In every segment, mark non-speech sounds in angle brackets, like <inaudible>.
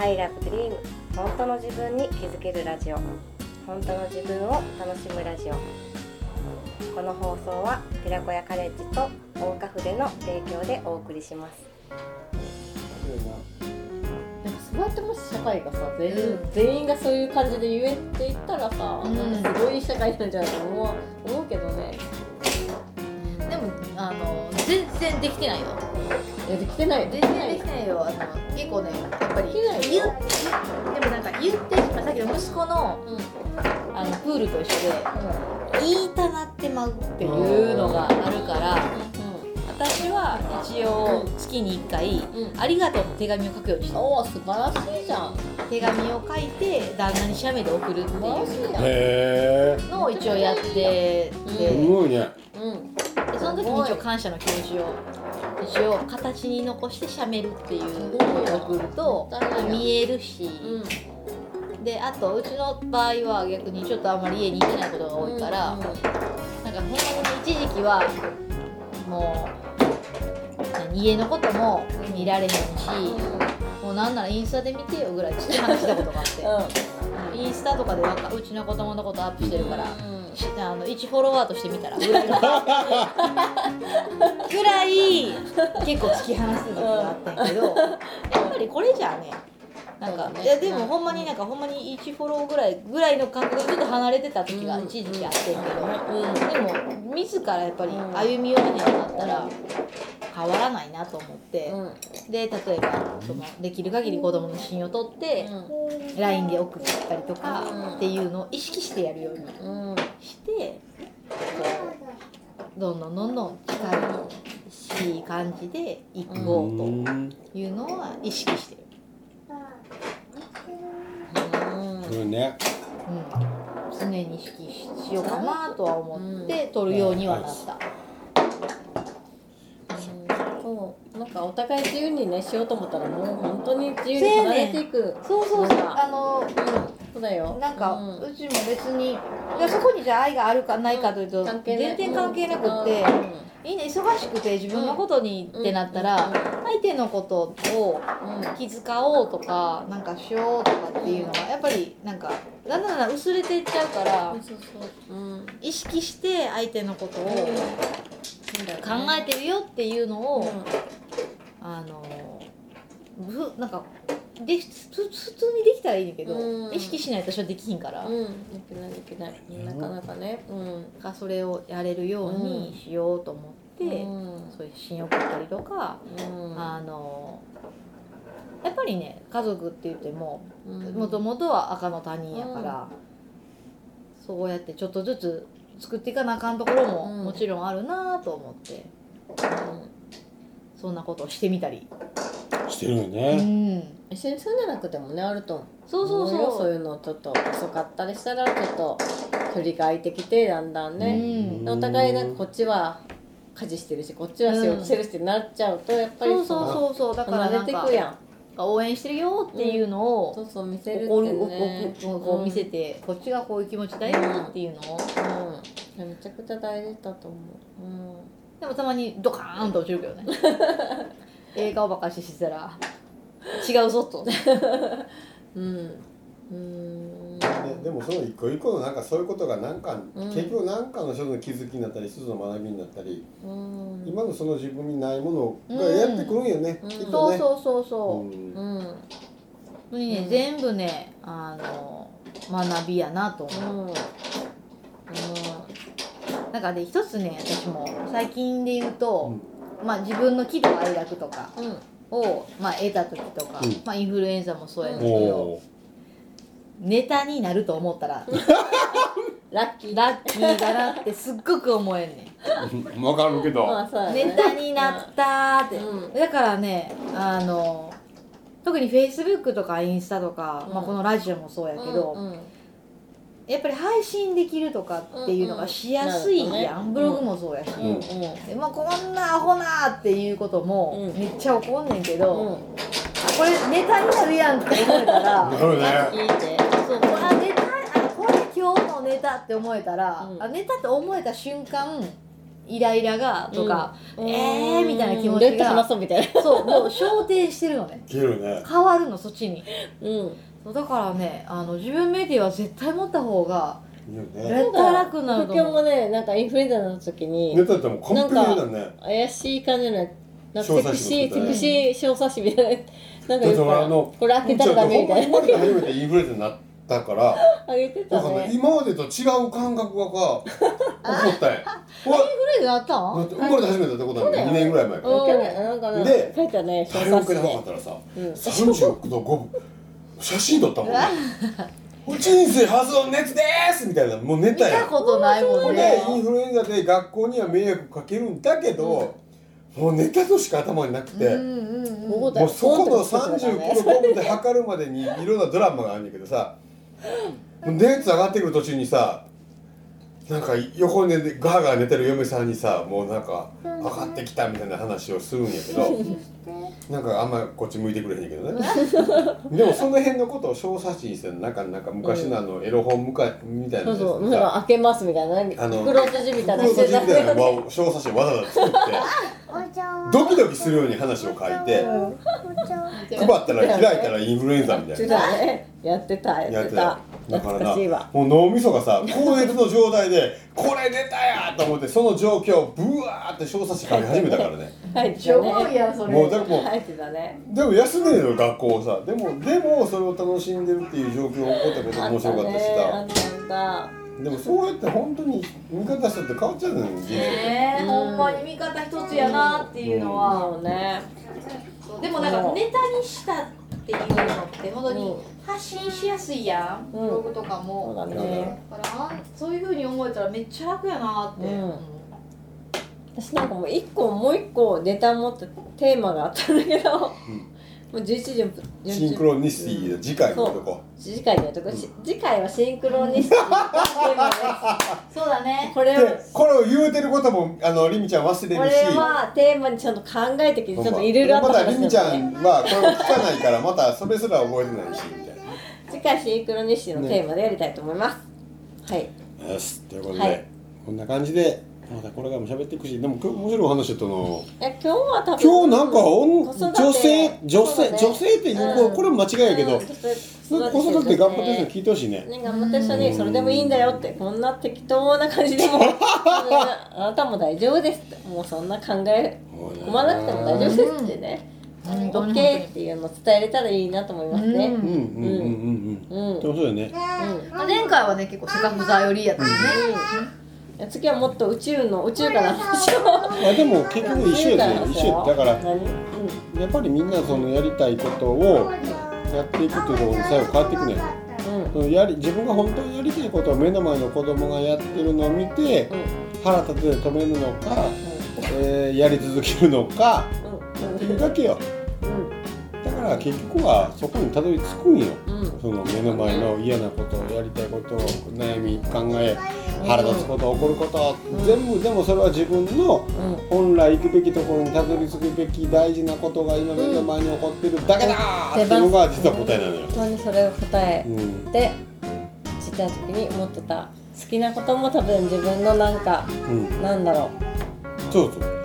I love dream 本当の自分に気づけるラジオ。本当の自分を楽しむラジオ。この放送は寺子屋カレッジと大岡筆の提供でお送りします。な。んかそうやってもし社会がさ全員,、全員がそういう感じで言えって言ったらさ、うん。なんかすごい社会なんじゃないかと思う思うけどね。でもあの全然できてないよ。いやできてない全然できてないよあの結構ねやっぱり言でもなんか言ってまあさっきの息子のうんあのプールと一緒で言いたなってまうっていうのがあるから私は一応月に1回うん「ありがとう」の手紙を書くようにしてるおお素晴らしいじゃん。手紙を書いて旦那に写メで送るっていう。のを一応やってて、すごいね。うん。でその時に一応感謝の気持ちを一応形に残して写メるっていうのを送ると見えるし、うん。であとうちの場合は逆にちょっとあんまり家に行ってないことが多いから、うんなんかほんまにね一時期はもう何家のことも見られへんし、もうなんならインスタで見てよぐらいちょっと話したことがあって、インスタとかでうちの子供のことアップしてるから、うんしあの1フォロワーとして見たら。<laughs> ぐらい。<laughs> 結構突き放してた時があったけど、やっぱりこれじゃあねなんか、ね。いやでもほんまになんかほんまに1フォローぐらいぐらいの感覚でちょっと離れてた時が一時期あってんけど、でも自らやっぱり歩み寄らへんようになったら変わらないなと思って、うん。で例えばそのできる限り子供の写真を撮って、LINE で送ったりとかうん。っていうのを意識してやるようにうん。してこうどんどんどんどん近いしい感じでいこううん。というのは意識してる、すごいね。うん、常に意識しようかなとは思って撮るようにはなった、そうなんかお互い。自由にねしようと思ったらもう本当に自由に離れていくそうそうそうあのそうだよ。なんか、ううちも別にいやそこにじゃあ愛があるかないかというと、関係ない。全然関係なくって、いいね忙しくて自分のことにってなったら、相手のことを気遣おうとかなんかしようとかっていうのはやっぱりなんかだんだんだん薄れていっちゃうから意識して相手のことを考えてるよっていうのを、あのふなんかでふ普通にできたらいいんだけど、うん。意識しないと私はできひんから、うん。できないできないなかなかね。うん。がそれをやれるようにしようと思って、うん。そういう写真を送ったりとか、うん。あのやっぱりね家族って言ってもうん。もともとは赤の他人やから、そうやってちょっとずつ作っていかなあかんところもうん。もちろんあるなと思って、そんなことをしてみたり、してるようねん、一緒に住んでなくてもねあると思う。そうそう思よそそうういうのちょっと遅かったりしたらちょっと距離が空いてきてだんだんね、うん。でお互いなんかこっちは家事してるしこっちは仕事してるしってなっちゃうとやっぱりそうそうそうそう。だからなんかてくやん。応援してるよっていうのを、そうそう見せるって怒る、ねこうこう見せて、こっちがこういう気持ちだよっていうのを、うん、うん、めちゃくちゃ大事だと思う、うん。でもたまにドカーンと落ちるけどね <laughs> 映画をばかししてたら違うぞと。<laughs> うん。うん。ででもその一個一個のなんかそういうことがなんか、うん。結局なんかの一つの気づきになったり一つの学びになったり、うん。今のその自分にないものがやってくるんよね、うん。きっとね。そうそうそうそう、うん。うん。本当にね、全部ねあの学びやなと思う、うん。なんかね一つね私も最近で言うと、まあ自分の喜怒哀楽とかうん。を、まあ、得た時とか、うん。まあインフルエンザもそうやねんけど、おネタになると思ったら <laughs> ラッキー。ラッキーだなってすっごく思えんねん。ーわかるけど、まあそうやね。ネタになったーって、うん。だからねあの特にフェイスブックとかインスタとか、うん。まあ、このラジオもそうやけど、うんやっぱり配信できるとかっていうのがしやすいやん、うんうんブログもそうやし、うんうん。でまあ、こんなアホなっていうこともうん。めっちゃ怒んねんけど、うん。あこれネタになるやんって思えたら <laughs> ね。聞いて。そうこれあネタあこれ今日のネタって思えたら、うん。あネタって思えた瞬間イライラがとか、うん。えーみたいな気持ちがそうみたいな。そうもう焦点してるのね。ね。変わるのそっちに。うんそうだからねあの自分メディアは絶対持った方がいいよね。絶対楽になると今日思うもねなんかインフルエンザになった時にネタってもう完璧だね。怪しい感じのなんかセクシー作ったね。セクシー小冊子みたいな。なんかだって言うかあのこれ開けたらダメみたいな。ほん初めてインフルエンザになったからあげてたね。ね今までと違う感覚がか <laughs> 起こったんやほらインフルエンザなっただっんて生まれて初めてだってことなんだ2年？ぐらい前から。去年。なんかねで書いてたね小誰も受け冊子でなかったらさうん。36度5分写真撮ったもんね人生初の熱ですみたいな。もう寝見たや。んたことないもんでねインフルエンザで学校には迷惑かけるんだけど、もうネタとしか頭になくて、うんうんもうそこのこういうとこ作ってた39度5分で測るまでにいろんなドラマがあるんだけどさ熱上がってくる途中にさなんか横に寝てガーガー寝てる嫁さんにさもうなんか上がってきたみたいな話をするんやけどなんかあんまこっち向いてくれへんやけどね。<laughs> でもその辺のことを小冊子にしてなんかなんか昔のあのエロ本むかみたいなそうそうか開けますみたいなあの袋閉じみたいな袋閉じみたいな小冊子わざわざ作ってドキドキするように話を書いて配ったら開いたらインフルエンザみたいな。<laughs> やってた。やってただからなもう脳みそがさ高熱の状態でこれ出たやと思ってその状況をブワーって小冊子書き始めたからね。入って超やそれ。もうだからもう入ってたね。でも休んでるのよ学校をさ。でもでもそれを楽しんでるっていう状況が起こったことが面白かったしさ。でもそうやって本当に見方したって変わっちゃうのよ人生。ねえ、うんほんまに味方一つやなっていうのたは、ねでもなんかネタにしたっていうのって本当に発信しやすいやん、うん。ブログとかそうも、だからそういうふうに思えたらめっちゃ楽やなって、うん。私なんかもう一個もう一個ネタ持ってテーマがあったんだけど、もう11時分シンクロニシティで次回のとこ。次回のとこ、し次回はシンクロニシティ。がテーマですそうだね。これをでこれを言うてることもあのリミちゃん忘れこれるし。はテーマにちゃんと考えてきてちょっといろいろあったまた話リミちゃんはこれを聞かないからまたそれすら覚えてないしみたい次回シンクロニシティのテーマでやりたいと思います、はい。なよし。ということで、はい。こんな感じでまたこれからも喋っていくしでも今日面白い話だったのいや今日は多分今日なんかおん子育て女性女性、女性っていう、うん。これも間違いやけど、うんなんか子育て頑張ってる人聞いてほしいね。ね、頑張ってる人にそれでもいいんだよってこんな適当な感じでも。<laughs> あなたも大丈夫です。ってもうそんな考え込まなくても大丈夫ですってね、本当に OK っていうのを伝えれたらいいなと思いますね。うん。うんうんうんうん、うん、でもそうだよね。うん。まあ前回はね結構セカフザ寄りやったよね、次はもっと宇宙の宇宙からの話を。あでも結局一緒やで一緒だからやっぱりみんなそのやりたいことをやっていくっていうところに最後変わっていくねん。そのやり自分が本当にやりたいことを目の前の子供がやってるのを見て腹立てて止めるのか、えーやり続けるのかっていうだけよら結局はそこにたどり着くんよ。その目の前の嫌なことをやりたいことを悩み考え腹立つこと起こること、うん全部でもそれは自分のうん。本来行くべきところにたどり着くべき大事なことが今目の前に起こってるだけだーっていうのが実は答えなのよ。本当にそれを答えうん。てちっちゃい時に思ってた好きなことも多分自分のなんかうん、なんだろそうそう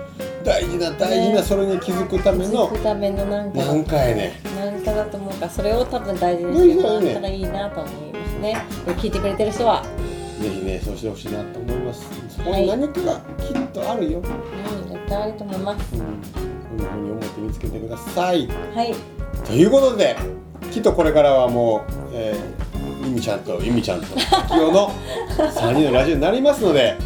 大事な大事なそれに気づくたうめの気づくためのなんか何かやね。なんかだと思うからそれを多分大事にしてもらったらいいなと思いますね。聞いてくれてる人は。ぜひねそうしてほしいなと思います。そこはいに何かがきっとあるよ、うん絶対あると思います。うん、こんなふうに思って見つけてください。はい。ということできっとこれからはもう、えー、ゆみちゃんとゆみちゃんときよの3人のラジオになりますので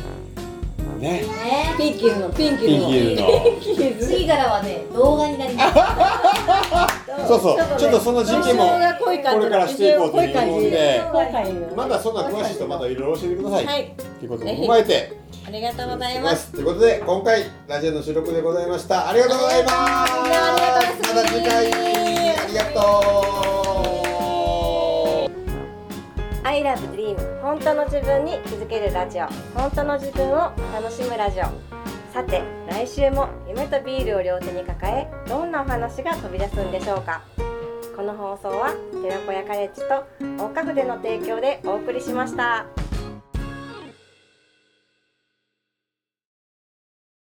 ね。ねピンキルのピンキルの。ピンキルの。ピンキル次からはね動画になります。<laughs> そうそう。ちょっとその実験もこれからしていこうという思うんでまだそんな詳しい人まだいろいろ教えてください、はい。ということも踏まえてありがとうございいまますすということで今回ラジオの収録でございましたありがとうございます。また次回ありがとう I love dream 本当の自分に気づけるラジオ。本当の自分を楽しむラジオ。さて来週も夢とビールを両手に抱えどんなお話が飛び出すんでしょうか。この放送は寺子屋カレッジと大家具での提供でお送りしました。